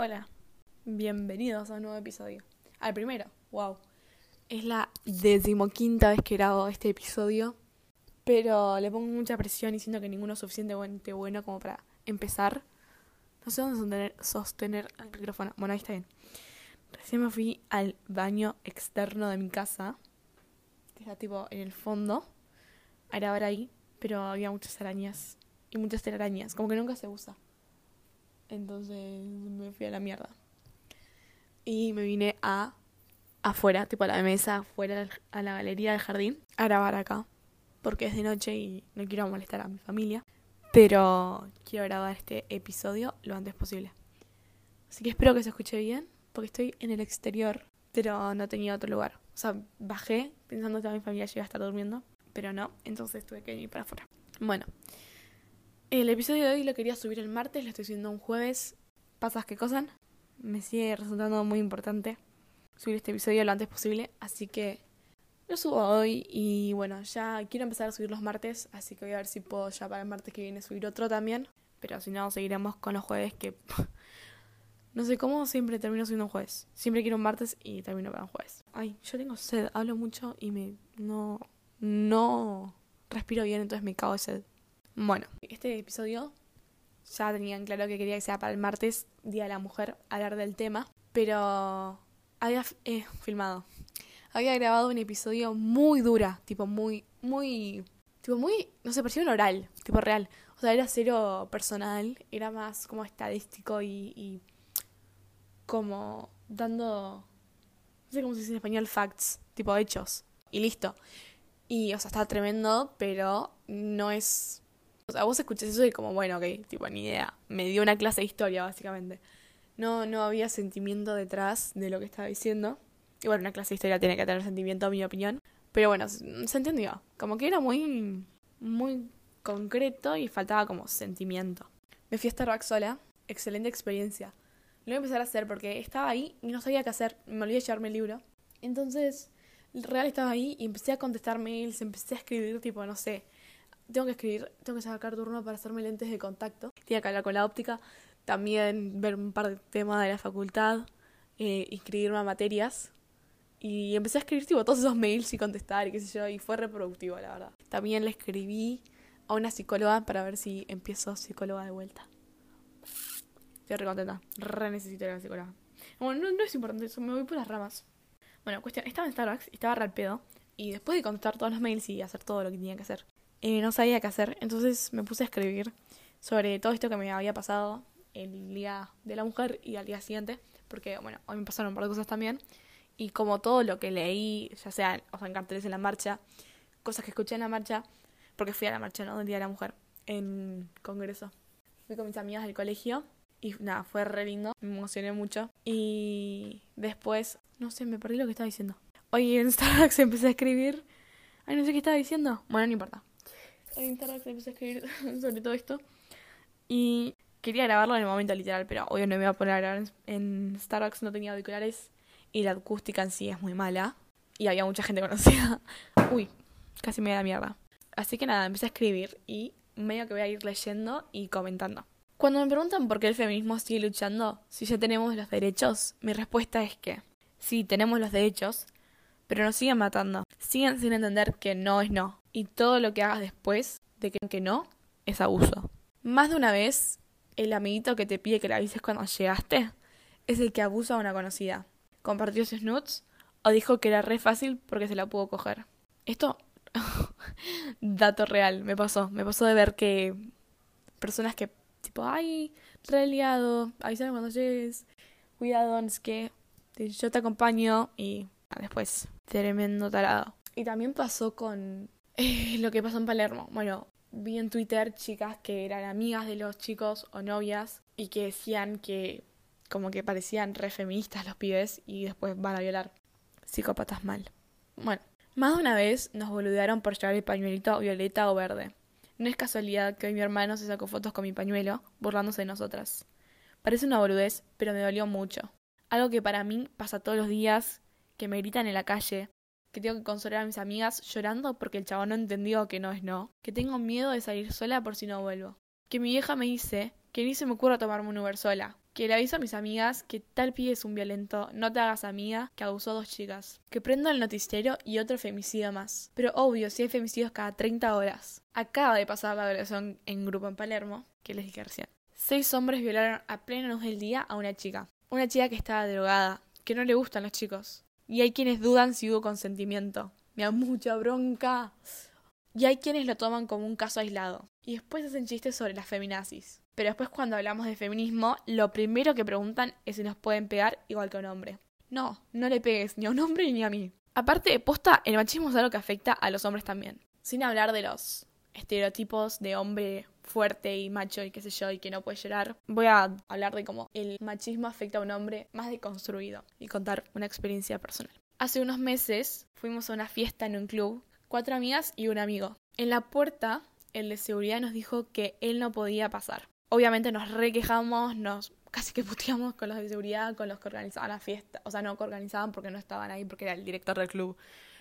Hola, bienvenidos a un nuevo episodio. Al primero, wow. Es la decimoquinta vez que grabo este episodio, pero le pongo mucha presión y siento que ninguno es suficientemente bueno como para empezar. No sé dónde sostener, sostener el micrófono. Bueno, ahí está bien. Recién me fui al baño externo de mi casa, que está tipo en el fondo, a grabar ahí, pero había muchas arañas y muchas telarañas, como que nunca se usa. Entonces me fui a la mierda. Y me vine a afuera, tipo a la mesa, afuera a la galería del jardín, a grabar acá. Porque es de noche y no quiero molestar a mi familia. Pero quiero grabar este episodio lo antes posible. Así que espero que se escuche bien, porque estoy en el exterior, pero no tenía otro lugar. O sea, bajé pensando que mi familia iba a estar durmiendo, pero no, entonces tuve que ir para afuera. Bueno, el episodio de hoy lo quería subir el martes, lo estoy subiendo un jueves. Pasas que cosan. Me sigue resultando muy importante subir este episodio lo antes posible, así que lo subo hoy y bueno, ya quiero empezar a subir los martes, así que voy a ver si puedo ya para el martes que viene subir otro también, pero si no seguiremos con los jueves que no sé cómo siempre termino subiendo un jueves. Siempre quiero un martes y termino para un jueves. Ay, yo tengo sed, hablo mucho y me no no respiro bien, entonces me cago de sed. Bueno, este episodio ya tenían claro que quería que sea para el martes, Día de la Mujer, hablar del tema, pero había eh, filmado. Había grabado un episodio muy dura, tipo muy, muy, tipo muy, no sé, parecía un oral, tipo real. O sea, era cero personal, era más como estadístico y, y como dando, no sé cómo se dice en español, facts, tipo hechos. Y listo. Y, o sea, está tremendo, pero no es o sea, vos escuchás eso y como, bueno, ok, tipo, ni idea. Me dio una clase de historia, básicamente. No, no había sentimiento detrás de lo que estaba diciendo. Y bueno, una clase de historia tiene que tener sentimiento, en mi opinión. Pero bueno, se entendió. Como que era muy, muy concreto y faltaba como sentimiento. Me fui a Starbucks sola. Excelente experiencia. Lo voy a empezar a hacer porque estaba ahí y no sabía qué hacer. Me olvidé de llevarme el libro. Entonces, real estaba ahí y empecé a contestar mails, empecé a escribir tipo, no sé, tengo que escribir, tengo que sacar turno para hacerme lentes de contacto. Tenía que hablar con la óptica, también ver un par de temas de la facultad, eh, inscribirme a materias. Y empecé a escribir tipo todos esos mails y contestar y qué sé yo, y fue reproductivo, la verdad. También le escribí a una psicóloga para ver si empiezo psicóloga de vuelta. Estoy re contenta, re necesito ir a la psicóloga. Bueno, no, no es importante eso, me voy por las ramas. Bueno, cuestión, estaba en Starbucks, estaba re al pedo. Y después de contestar todos los mails y hacer todo lo que tenía que hacer, eh, no sabía qué hacer. Entonces me puse a escribir sobre todo esto que me había pasado el día de la mujer y al día siguiente, porque bueno, hoy me pasaron un par de cosas también. Y como todo lo que leí, ya sea, o sea en carteles en la marcha, cosas que escuché en la marcha, porque fui a la marcha, ¿no? Del Día de la Mujer, en Congreso. Fui con mis amigas del colegio y nada, fue re lindo, me emocioné mucho. Y después, no sé, me perdí lo que estaba diciendo. Hoy en Starbucks empecé a escribir. Ay, no sé qué estaba diciendo. Bueno, no importa en Starbucks empecé a escribir sobre todo esto. Y quería grabarlo en el momento literal, pero hoy no me iba a poner a grabar en Starbucks, no tenía auriculares y la acústica en sí es muy mala. Y había mucha gente conocida. Uy, casi me da mierda. Así que nada, empecé a escribir y medio que voy a ir leyendo y comentando. Cuando me preguntan por qué el feminismo sigue luchando si ya tenemos los derechos, mi respuesta es que sí, tenemos los derechos, pero nos siguen matando. Siguen sin entender que no es no y todo lo que hagas después de que, no es abuso. Más de una vez, el amiguito que te pide que le avises cuando llegaste es el que abusa a una conocida. Compartió sus nudes o dijo que era re fácil porque se la pudo coger. Esto, dato real, me pasó. Me pasó de ver que personas que, tipo, ay, re liado, avísame cuando llegues, cuidado, es que yo te acompaño y después, tremendo tarado. Y también pasó con eh, lo que pasó en Palermo. Bueno, vi en Twitter chicas que eran amigas de los chicos o novias y que decían que como que parecían re feministas los pibes y después van a violar. Psicópatas mal. Bueno, más de una vez nos boludearon por llevar el pañuelito violeta o verde. No es casualidad que hoy mi hermano se sacó fotos con mi pañuelo, burlándose de nosotras. Parece una boludez, pero me dolió mucho. Algo que para mí pasa todos los días, que me gritan en la calle, que tengo que consolar a mis amigas llorando porque el chabón no entendió que no es no, que tengo miedo de salir sola por si no vuelvo, que mi vieja me dice que ni se me ocurra tomarme un Uber sola, que le aviso a mis amigas que tal pibe es un violento, no te hagas amiga, que abusó a dos chicas. Que prendo el noticiero y otro femicidio más. Pero obvio, si hay femicidios cada 30 horas. Acaba de pasar la violación en grupo en Palermo, que les dije recién. Seis hombres violaron a plena luz del día a una chica. Una chica que estaba drogada, que no le gustan los chicos. Y hay quienes dudan si hubo consentimiento. Me da mucha bronca. Y hay quienes lo toman como un caso aislado. Y después hacen chistes sobre las feminazis. Pero después cuando hablamos de feminismo, lo primero que preguntan es si nos pueden pegar igual que a un hombre. No, no le pegues ni a un hombre ni a mí. Aparte, posta, el machismo es algo que afecta a los hombres también. Sin hablar de los estereotipos de hombre fuerte y macho y qué sé yo y que no puede llorar. Voy a hablar de cómo el machismo afecta a un hombre más deconstruido y contar una experiencia personal. Hace unos meses fuimos a una fiesta en un club, cuatro amigas y un amigo. En la puerta, el de seguridad nos dijo que él no podía pasar obviamente nos requejamos, nos casi que puteamos con los de seguridad, con los que organizaban la fiesta. O sea, no que organizaban porque no estaban ahí, porque era el director del club.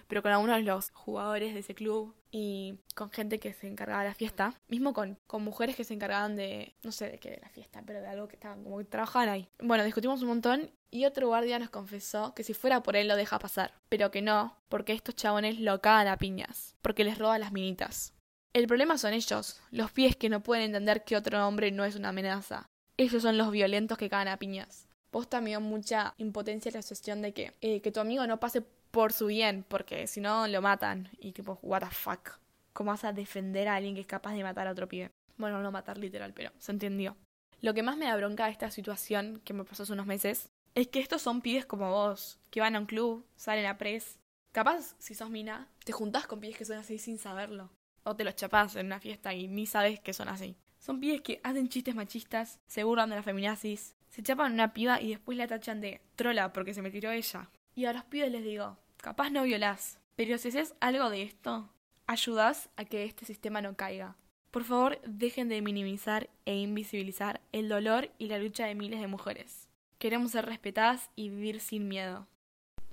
Pero con algunos de los jugadores de ese club y con gente que se encargaba de la fiesta. Mismo con, con mujeres que se encargaban de, no sé de qué de la fiesta, pero de algo que estaban como que trabajaban ahí. Bueno, discutimos un montón y otro guardia nos confesó que si fuera por él lo deja pasar. Pero que no, porque estos chabones lo cagan a piñas. Porque les roba las minitas. El problema son ellos, los pies que no pueden entender que otro hombre no es una amenaza. Ellos son los violentos que cagan a piñas. Posta me dio mucha impotencia la cuestión de que, eh, que tu amigo no pase por su bien, porque si no lo matan. Y tipo, what the fuck. ¿Cómo vas a defender a alguien que es capaz de matar a otro pibe? Bueno, no matar literal, pero se entendió. Lo que más me da bronca de esta situación que me pasó hace unos meses es que estos son pibes como vos, que van a un club, salen a pres. Capaz, si sos mina, te juntás con pibes que son así sin saberlo o te los chapás en una fiesta y ni sabes que son así. Son pibes que hacen chistes machistas, se burlan de la feminazis, se chapan una piba y después la tachan de trola porque se me tiró ella. Y a los pibes les digo, capaz no violás, pero si haces algo de esto, ayudás a que este sistema no caiga. Por favor, dejen de minimizar e invisibilizar el dolor y la lucha de miles de mujeres. Queremos ser respetadas y vivir sin miedo.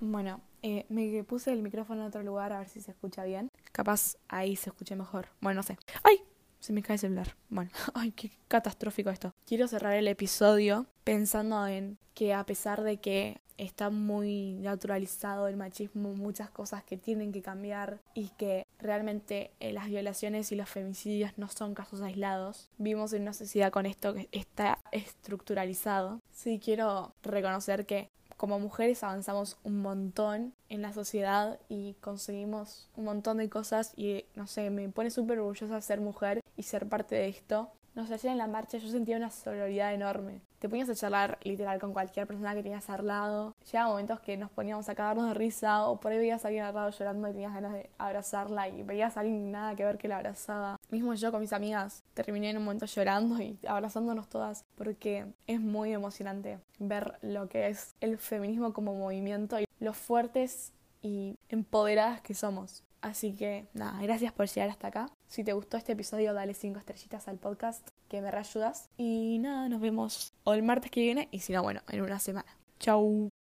Bueno, eh, me puse el micrófono en otro lugar a ver si se escucha bien. Capaz ahí se escuche mejor. Bueno, no sé. ¡Ay! Se me cae el celular. Bueno, ay, qué catastrófico esto. Quiero cerrar el episodio pensando en que a pesar de que está muy naturalizado el machismo, muchas cosas que tienen que cambiar y que realmente eh, las violaciones y los femicidios no son casos aislados. Vivimos en una sociedad con esto que está estructuralizado. Sí quiero reconocer que como mujeres avanzamos un montón en la sociedad y conseguimos un montón de cosas y no sé, me pone súper orgullosa ser mujer y ser parte de esto. No sé, ayer en la marcha yo sentía una sororidad enorme te ponías a charlar literal con cualquier persona que tenías al lado. Llegaba momentos que nos poníamos a cagarnos de risa o por ahí veías a alguien al lado llorando y tenías ganas de abrazarla y veías a alguien nada que ver que la abrazaba. Mismo yo con mis amigas terminé en un momento llorando y abrazándonos todas porque es muy emocionante ver lo que es el feminismo como movimiento y lo fuertes y empoderadas que somos. Así que nada, gracias por llegar hasta acá. Si te gustó este episodio, dale 5 estrellitas al podcast, que me reayudas. Y nada, nos vemos o el martes que viene y si no, bueno, en una semana. Chau.